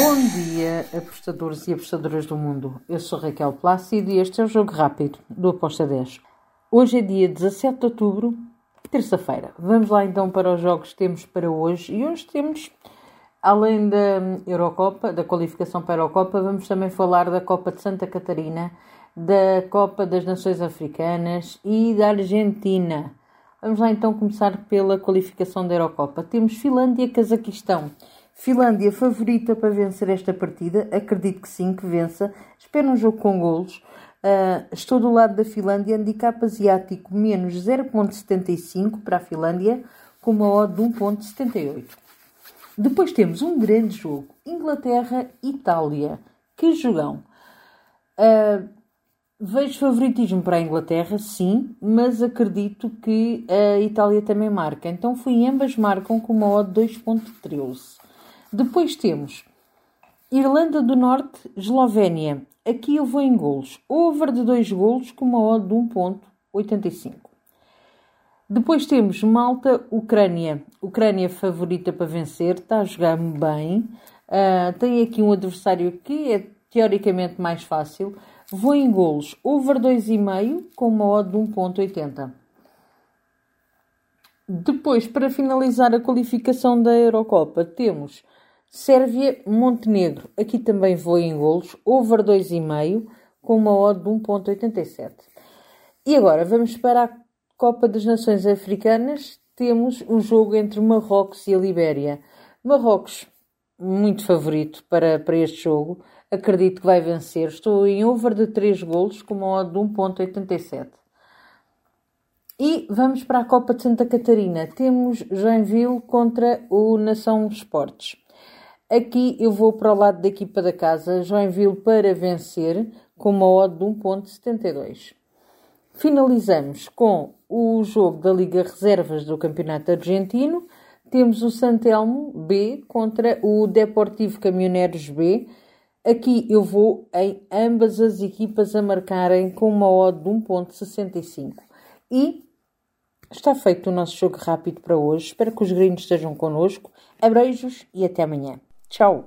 Bom dia, apostadores e apostadoras do mundo. Eu sou Raquel Plácido e este é o Jogo Rápido do Aposta 10. Hoje é dia 17 de outubro, terça-feira. Vamos lá então para os jogos que temos para hoje. E hoje temos, além da Eurocopa, da qualificação para a Eurocopa, vamos também falar da Copa de Santa Catarina, da Copa das Nações Africanas e da Argentina. Vamos lá então começar pela qualificação da Eurocopa. Temos Finlândia-Cazaquistão. Finlândia favorita para vencer esta partida, acredito que sim, que vença. Espero um jogo com golos. Uh, estou do lado da Finlândia, handicap asiático menos 0.75 para a Finlândia, com uma odd de 1.78. Depois temos um grande jogo, Inglaterra-Itália. Que jogão! Uh, vejo favoritismo para a Inglaterra, sim, mas acredito que a Itália também marca. Então fui ambas marcam com uma odd de 2.13. Depois temos Irlanda do Norte, Eslovénia. Aqui eu vou em golos. Over de 2 golos com uma odd de 1.85. Depois temos Malta, Ucrânia. Ucrânia favorita para vencer, está a jogar bem. Uh, tem aqui um adversário que é teoricamente mais fácil. Vou em golos. Over 2,5 com uma odd de 1.80. Depois, para finalizar a qualificação da Eurocopa, temos Sérvia-Montenegro. Aqui também vou em golos. Over 2,5 com uma odd de 1.87. E agora vamos para a Copa das Nações Africanas. Temos um jogo entre Marrocos e a Libéria. Marrocos, muito favorito para, para este jogo. Acredito que vai vencer. Estou em over de 3 golos com uma odd de 1.87. E vamos para a Copa de Santa Catarina. Temos Joinville contra o Nação Esportes. Aqui eu vou para o lado da equipa da casa, Joinville para vencer, com uma odd de 1.72. Finalizamos com o jogo da Liga Reservas do Campeonato Argentino. Temos o Santelmo B contra o Deportivo Caminhoneiros B. Aqui eu vou em ambas as equipas a marcarem com uma odd de 1.65. E está feito o nosso jogo rápido para hoje. Espero que os gringos estejam connosco. Abreijos e até amanhã. Tchau!